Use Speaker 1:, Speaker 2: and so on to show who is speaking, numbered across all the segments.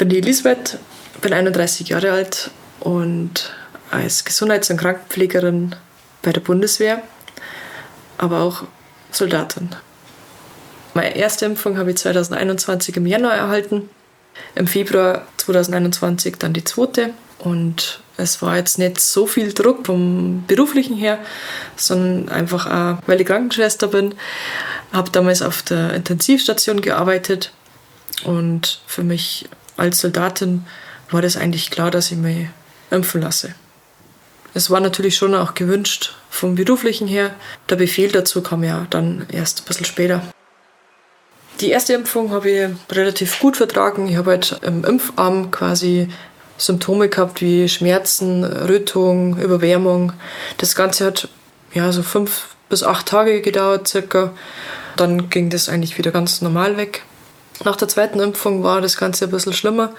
Speaker 1: Ich bin die Elisabeth, bin 31 Jahre alt und als Gesundheits- und Krankenpflegerin bei der Bundeswehr, aber auch Soldatin. Meine erste Impfung habe ich 2021 im Januar erhalten, im Februar 2021 dann die zweite und es war jetzt nicht so viel Druck vom beruflichen her, sondern einfach auch, weil ich Krankenschwester bin, habe damals auf der Intensivstation gearbeitet und für mich als Soldatin war das eigentlich klar, dass ich mich impfen lasse. Es war natürlich schon auch gewünscht vom beruflichen her. Der Befehl dazu kam ja dann erst ein bisschen später. Die erste Impfung habe ich relativ gut vertragen. Ich habe halt im Impfarm quasi Symptome gehabt wie Schmerzen, Rötung, Überwärmung. Das Ganze hat ja so fünf bis acht Tage gedauert circa. Dann ging das eigentlich wieder ganz normal weg. Nach der zweiten Impfung war das Ganze ein bisschen schlimmer.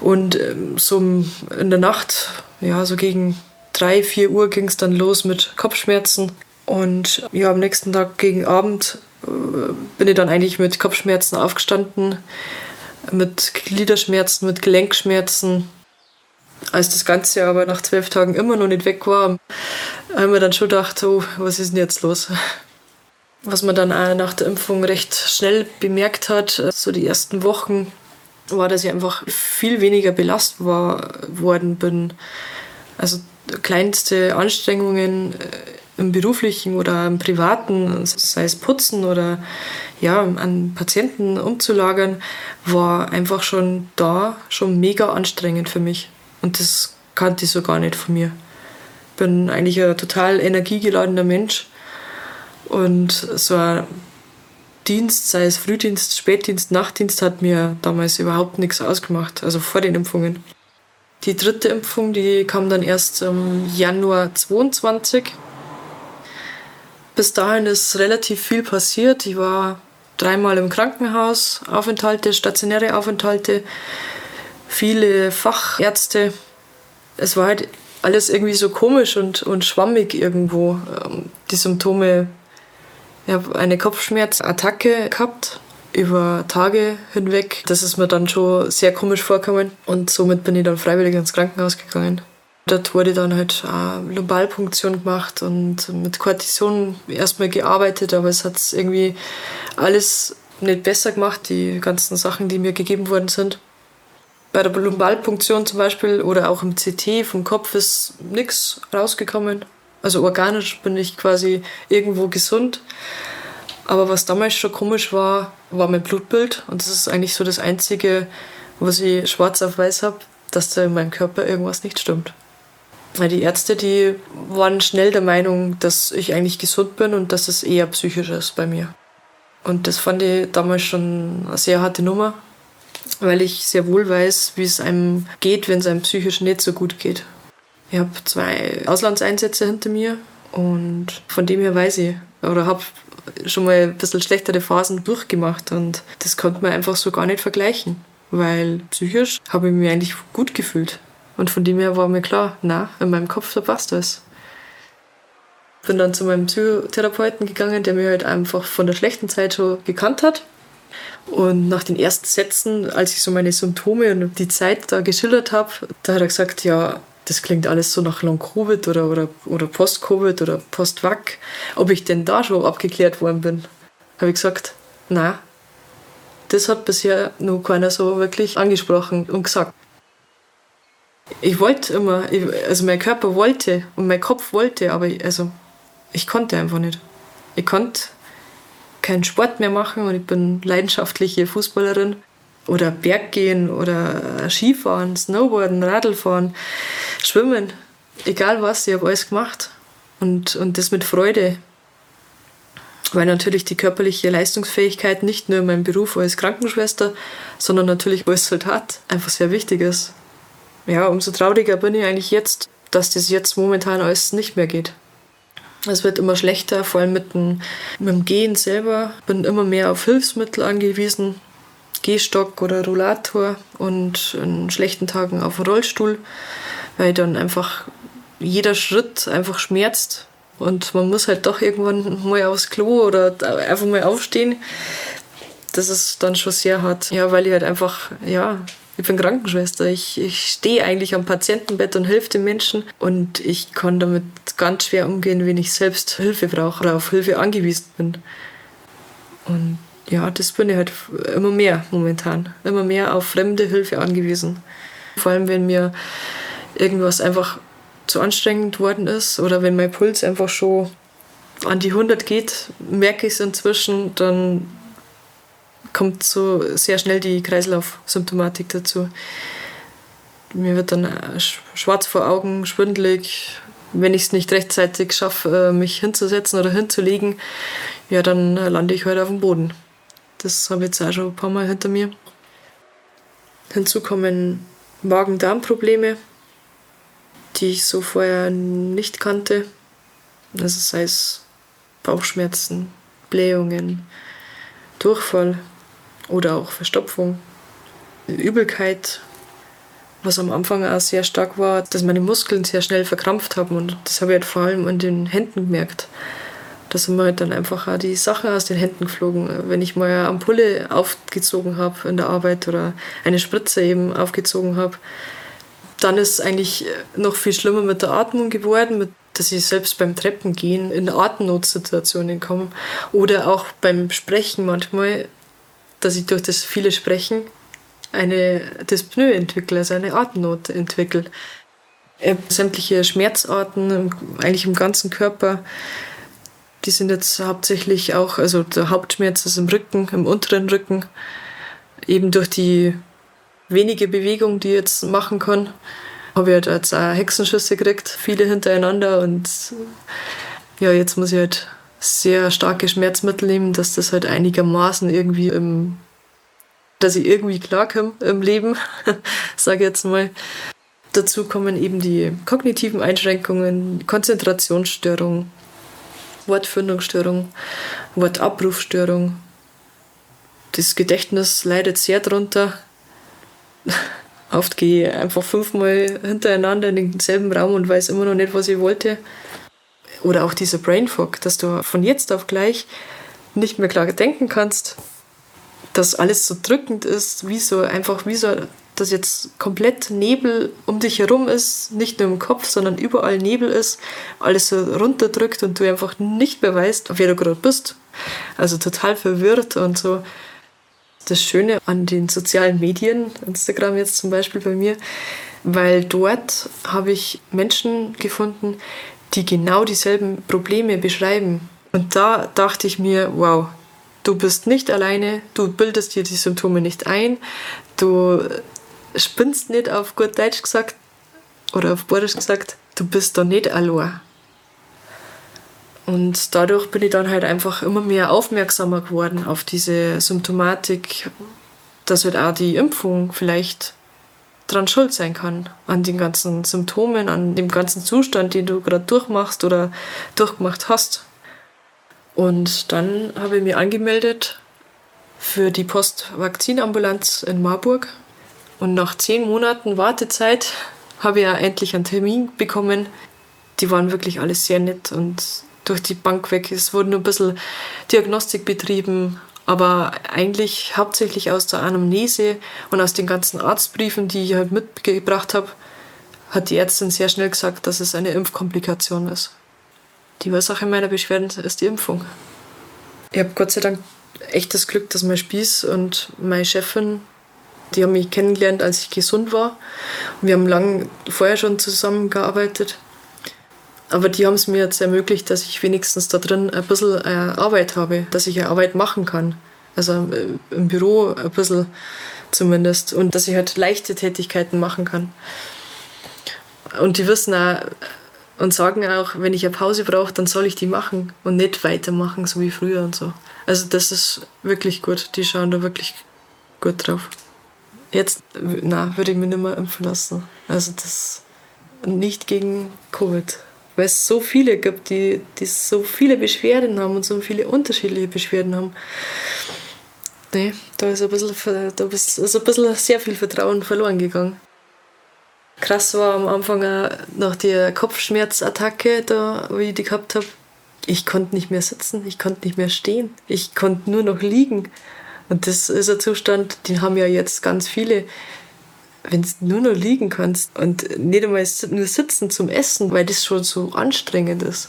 Speaker 1: Und ähm, so in der Nacht, ja, so gegen drei, vier Uhr ging es dann los mit Kopfschmerzen. Und ja, am nächsten Tag gegen Abend äh, bin ich dann eigentlich mit Kopfschmerzen aufgestanden, mit Gliederschmerzen, mit Gelenkschmerzen. Als das Ganze aber nach zwölf Tagen immer noch nicht weg war, haben wir dann schon gedacht, oh, was ist denn jetzt los? Was man dann auch nach der Impfung recht schnell bemerkt hat, so die ersten Wochen, war, dass ich einfach viel weniger belastet war, worden bin. Also kleinste Anstrengungen äh, im beruflichen oder im privaten, sei es putzen oder ja, an Patienten umzulagern, war einfach schon da, schon mega anstrengend für mich. Und das kannte ich so gar nicht von mir. Bin eigentlich ein total energiegeladener Mensch und so ein Dienst, sei es Frühdienst, Spätdienst, Nachtdienst, hat mir damals überhaupt nichts ausgemacht, also vor den Impfungen. Die dritte Impfung, die kam dann erst im Januar 22. Bis dahin ist relativ viel passiert. Ich war dreimal im Krankenhaus, Aufenthalte, stationäre Aufenthalte, viele Fachärzte. Es war halt alles irgendwie so komisch und, und schwammig irgendwo. Ähm, die Symptome ich habe eine Kopfschmerzattacke gehabt über Tage hinweg. Das ist mir dann schon sehr komisch vorgekommen und somit bin ich dann freiwillig ins Krankenhaus gegangen. Dort wurde dann halt eine Lumbalpunktion gemacht und mit Kortison erstmal gearbeitet, aber es hat irgendwie alles nicht besser gemacht, die ganzen Sachen, die mir gegeben worden sind. Bei der Lumbalpunktion zum Beispiel oder auch im CT vom Kopf ist nichts rausgekommen. Also organisch bin ich quasi irgendwo gesund. Aber was damals schon komisch war, war mein Blutbild. Und das ist eigentlich so das Einzige, was ich schwarz auf weiß habe, dass da in meinem Körper irgendwas nicht stimmt. Weil die Ärzte, die waren schnell der Meinung, dass ich eigentlich gesund bin und dass es eher psychisch ist bei mir. Und das fand ich damals schon eine sehr harte Nummer, weil ich sehr wohl weiß, wie es einem geht, wenn es einem psychisch nicht so gut geht. Ich habe zwei Auslandseinsätze hinter mir und von dem her weiß ich oder habe schon mal ein bisschen schlechtere Phasen durchgemacht und das konnte man einfach so gar nicht vergleichen, weil psychisch habe ich mich eigentlich gut gefühlt. Und von dem her war mir klar, na, in meinem Kopf, da passt das. Bin dann zu meinem Psychotherapeuten gegangen, der mir halt einfach von der schlechten Zeit schon gekannt hat. Und nach den ersten Sätzen, als ich so meine Symptome und die Zeit da geschildert habe, da hat er gesagt, ja, das klingt alles so nach Long-Covid oder, oder, oder Post-Covid oder Post-Vac, ob ich denn da schon abgeklärt worden bin. Habe ich gesagt, na, das hat bisher noch keiner so wirklich angesprochen und gesagt. Ich wollte immer, also mein Körper wollte und mein Kopf wollte, aber ich, also ich konnte einfach nicht. Ich konnte keinen Sport mehr machen und ich bin leidenschaftliche Fußballerin. Oder Berggehen oder Skifahren, Snowboarden, Radlfahren, Schwimmen. Egal was, ich habe alles gemacht. Und, und das mit Freude. Weil natürlich die körperliche Leistungsfähigkeit nicht nur in meinem Beruf als Krankenschwester, sondern natürlich als Soldat einfach sehr wichtig ist. Ja, umso trauriger bin ich eigentlich jetzt, dass das jetzt momentan alles nicht mehr geht. Es wird immer schlechter, vor allem mit dem, mit dem Gehen selber. Bin immer mehr auf Hilfsmittel angewiesen. Gehstock oder Rollator und in schlechten Tagen auf Rollstuhl, weil dann einfach jeder Schritt einfach schmerzt und man muss halt doch irgendwann mal aufs Klo oder einfach mal aufstehen. Das ist dann schon sehr hart. Ja, weil ich halt einfach, ja, ich bin Krankenschwester. Ich, ich stehe eigentlich am Patientenbett und helfe den Menschen. Und ich kann damit ganz schwer umgehen, wenn ich selbst Hilfe brauche oder auf Hilfe angewiesen bin. Und ja, das bin ich halt immer mehr momentan. Immer mehr auf fremde Hilfe angewiesen. Vor allem, wenn mir irgendwas einfach zu anstrengend worden ist oder wenn mein Puls einfach schon an die 100 geht, merke ich es inzwischen, dann kommt so sehr schnell die Kreislaufsymptomatik dazu. Mir wird dann äh, schwarz vor Augen, schwindelig. Wenn ich es nicht rechtzeitig schaffe, äh, mich hinzusetzen oder hinzulegen, ja, dann äh, lande ich heute halt auf dem Boden. Das habe ich jetzt auch schon ein paar Mal hinter mir. Hinzu kommen Magen-Darm-Probleme, die ich so vorher nicht kannte. Also sei es Bauchschmerzen, Blähungen, Durchfall, oder auch Verstopfung, Übelkeit, was am Anfang auch sehr stark war, dass meine Muskeln sehr schnell verkrampft haben und das habe ich halt vor allem an den Händen gemerkt. Da sind mir halt dann einfach auch die Sachen aus den Händen geflogen. Wenn ich mal eine Ampulle aufgezogen habe in der Arbeit oder eine Spritze eben aufgezogen habe, dann ist es eigentlich noch viel schlimmer mit der Atmung geworden, mit, dass ich selbst beim Treppengehen in Atemnotsituationen komme oder auch beim Sprechen manchmal dass ich durch das viele Sprechen eine Dyspnoe entwickle, also eine Atemnot entwickle. Sämtliche Schmerzarten, eigentlich im ganzen Körper, die sind jetzt hauptsächlich auch, also der Hauptschmerz ist im Rücken, im unteren Rücken, eben durch die wenige Bewegung, die ich jetzt machen kann, habe ich halt jetzt auch Hexenschüsse gekriegt, viele hintereinander und ja, jetzt muss ich halt sehr starke Schmerzmittel nehmen, dass das halt einigermaßen irgendwie im, dass ich irgendwie klarkomme im Leben, sage ich jetzt mal. Dazu kommen eben die kognitiven Einschränkungen, Konzentrationsstörung, Wortfindungsstörung, Wortabrufstörung. Das Gedächtnis leidet sehr drunter. Oft gehe ich einfach fünfmal hintereinander in denselben Raum und weiß immer noch nicht, was ich wollte. Oder auch dieser Brain Fog, dass du von jetzt auf gleich nicht mehr klar denken kannst, dass alles so drückend ist, wie so einfach wie so, dass jetzt komplett Nebel um dich herum ist, nicht nur im Kopf, sondern überall Nebel ist, alles so runterdrückt und du einfach nicht mehr weißt, wer du gerade bist. Also total verwirrt und so. Das Schöne an den sozialen Medien, Instagram jetzt zum Beispiel bei mir, weil dort habe ich Menschen gefunden, die genau dieselben Probleme beschreiben. Und da dachte ich mir, wow, du bist nicht alleine, du bildest dir die Symptome nicht ein, du spinnst nicht auf gut Deutsch gesagt oder auf Borisch gesagt, du bist da nicht allein. Und dadurch bin ich dann halt einfach immer mehr aufmerksamer geworden auf diese Symptomatik, dass halt auch die Impfung vielleicht dran schuld sein kann. An den ganzen Symptomen, an dem ganzen Zustand, den du gerade durchmachst oder durchgemacht hast. Und dann habe ich mich angemeldet für die Postvakzinambulanz in Marburg. Und nach zehn Monaten Wartezeit habe ich ja endlich einen Termin bekommen. Die waren wirklich alles sehr nett und durch die Bank weg. Es wurde nur ein bisschen Diagnostik betrieben, aber eigentlich hauptsächlich aus der Anamnese und aus den ganzen Arztbriefen, die ich halt mitgebracht habe, hat die Ärztin sehr schnell gesagt, dass es eine Impfkomplikation ist. Die Ursache meiner Beschwerden ist die Impfung. Ich habe Gott sei Dank echt das Glück, dass mein Spieß und meine Chefin, die haben mich kennengelernt, als ich gesund war. wir haben lange vorher schon zusammengearbeitet. Aber die haben es mir jetzt ermöglicht, dass ich wenigstens da drin ein bisschen äh, Arbeit habe, dass ich Arbeit machen kann. Also äh, im Büro ein bisschen zumindest. Und dass ich halt leichte Tätigkeiten machen kann. Und die wissen auch und sagen auch, wenn ich eine Pause brauche, dann soll ich die machen und nicht weitermachen, so wie früher und so. Also das ist wirklich gut. Die schauen da wirklich gut drauf. Jetzt, na, würde ich mich nicht mehr impfen lassen. Also das nicht gegen Covid. Weil es so viele gibt, die, die so viele Beschwerden haben und so viele unterschiedliche Beschwerden haben. Nee, da ist ein bisschen, da ist ein bisschen sehr viel Vertrauen verloren gegangen. Krass war am Anfang auch nach der Kopfschmerzattacke, da, wie ich die gehabt habe. Ich konnte nicht mehr sitzen, ich konnte nicht mehr stehen, ich konnte nur noch liegen. Und das ist ein Zustand, den haben ja jetzt ganz viele. Wenn du nur noch liegen kannst und nicht einmal nur sitzen zum Essen, weil das schon so anstrengend ist,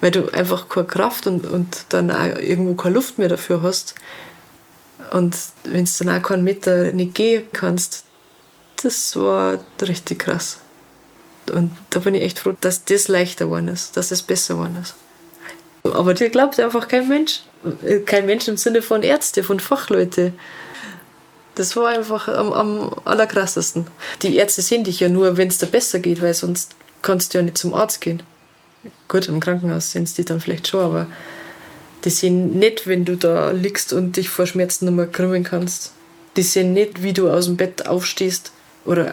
Speaker 1: weil du einfach keine Kraft und, und dann auch irgendwo keine Luft mehr dafür hast. Und wenn du dann auch keinen Meter nicht gehen kannst, das war richtig krass. Und da bin ich echt froh, dass das leichter geworden ist, dass das besser geworden ist. Aber dir glaubt einfach kein Mensch. Kein Mensch im Sinne von Ärzte, von Fachleute. Das war einfach am, am allerkrassesten. Die Ärzte sehen dich ja nur, wenn es dir besser geht, weil sonst kannst du ja nicht zum Arzt gehen. Gut, im Krankenhaus sehen sie die dann vielleicht schon, aber die sehen nicht, wenn du da liegst und dich vor Schmerzen nicht mehr krümmen kannst. Die sehen nicht, wie du aus dem Bett aufstehst oder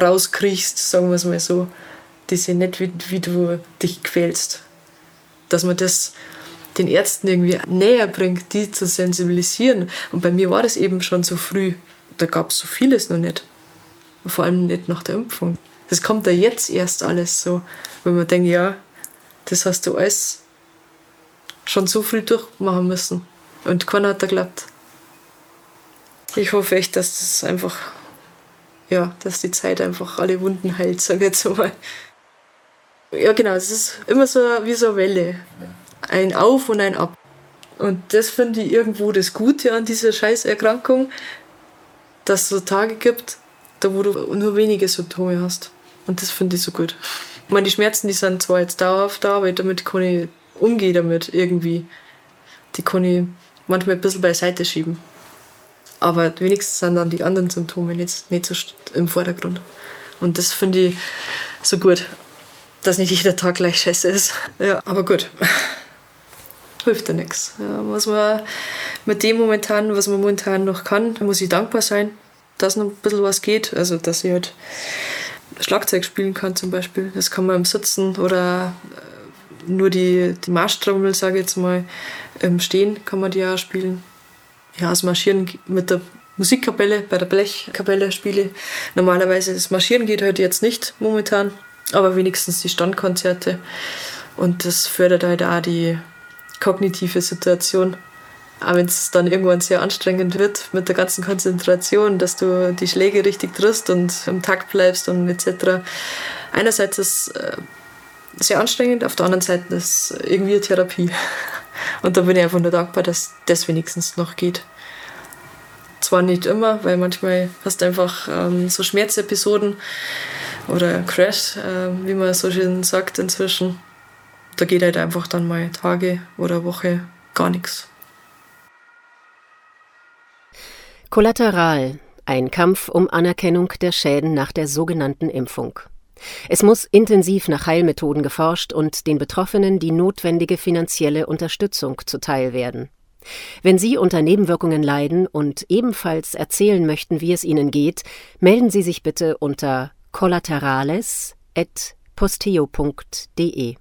Speaker 1: rauskriechst, sagen wir es mal so. Die sehen nicht, wie, wie du dich quälst. Dass man das den Ärzten irgendwie näher bringt, die zu sensibilisieren. Und bei mir war das eben schon so früh. Da gab es so vieles noch nicht. Vor allem nicht nach der Impfung. Das kommt ja jetzt erst alles so, wenn man denkt, ja, das hast du alles schon so früh durchmachen müssen. Und keiner hat da geglaubt. Ich hoffe echt, dass das einfach ja, dass die Zeit einfach alle Wunden heilt, sage ich jetzt mal. Ja, genau, es ist immer so wie so eine Welle. Ein Auf und ein Ab. Und das finde ich irgendwo das Gute an dieser Scheißerkrankung, dass es so Tage gibt, da wo du nur wenige Symptome hast. Und das finde ich so gut. Ich meine, die Schmerzen, die sind zwar jetzt dauerhaft da, aber damit kann ich umgehen damit irgendwie. Die kann ich manchmal ein bisschen beiseite schieben. Aber wenigstens sind dann die anderen Symptome nicht, nicht so im Vordergrund. Und das finde ich so gut, dass nicht jeder Tag gleich scheiße ist. Ja, aber gut. Hilft ja nichts. Was man mit dem momentan, was man momentan noch kann, muss ich dankbar sein, dass noch ein bisschen was geht. Also, dass ich halt Schlagzeug spielen kann zum Beispiel. Das kann man im Sitzen oder äh, nur die, die Marschtrommel, sage ich jetzt mal, im Stehen kann man die auch spielen ja, das Marschieren mit der Musikkapelle, bei der Blechkapelle spiele. Normalerweise das Marschieren geht heute jetzt nicht momentan, aber wenigstens die Standkonzerte. Und das fördert halt auch die kognitive Situation. Auch wenn es dann irgendwann sehr anstrengend wird mit der ganzen Konzentration, dass du die Schläge richtig triffst und im Takt bleibst und etc. Einerseits ist es äh, sehr anstrengend, auf der anderen Seite ist es irgendwie eine Therapie. Und da bin ich einfach nur dankbar, dass das wenigstens noch geht. Zwar nicht immer, weil manchmal hast du einfach ähm, so Schmerzepisoden oder Crash, äh, wie man so schön sagt inzwischen. Da geht halt einfach dann mal Tage oder Woche gar nichts.
Speaker 2: Kollateral. Ein Kampf um Anerkennung der Schäden nach der sogenannten Impfung. Es muss intensiv nach Heilmethoden geforscht und den Betroffenen die notwendige finanzielle Unterstützung zuteil werden. Wenn Sie unter Nebenwirkungen leiden und ebenfalls erzählen möchten, wie es Ihnen geht, melden Sie sich bitte unter collaterales.posteo.de.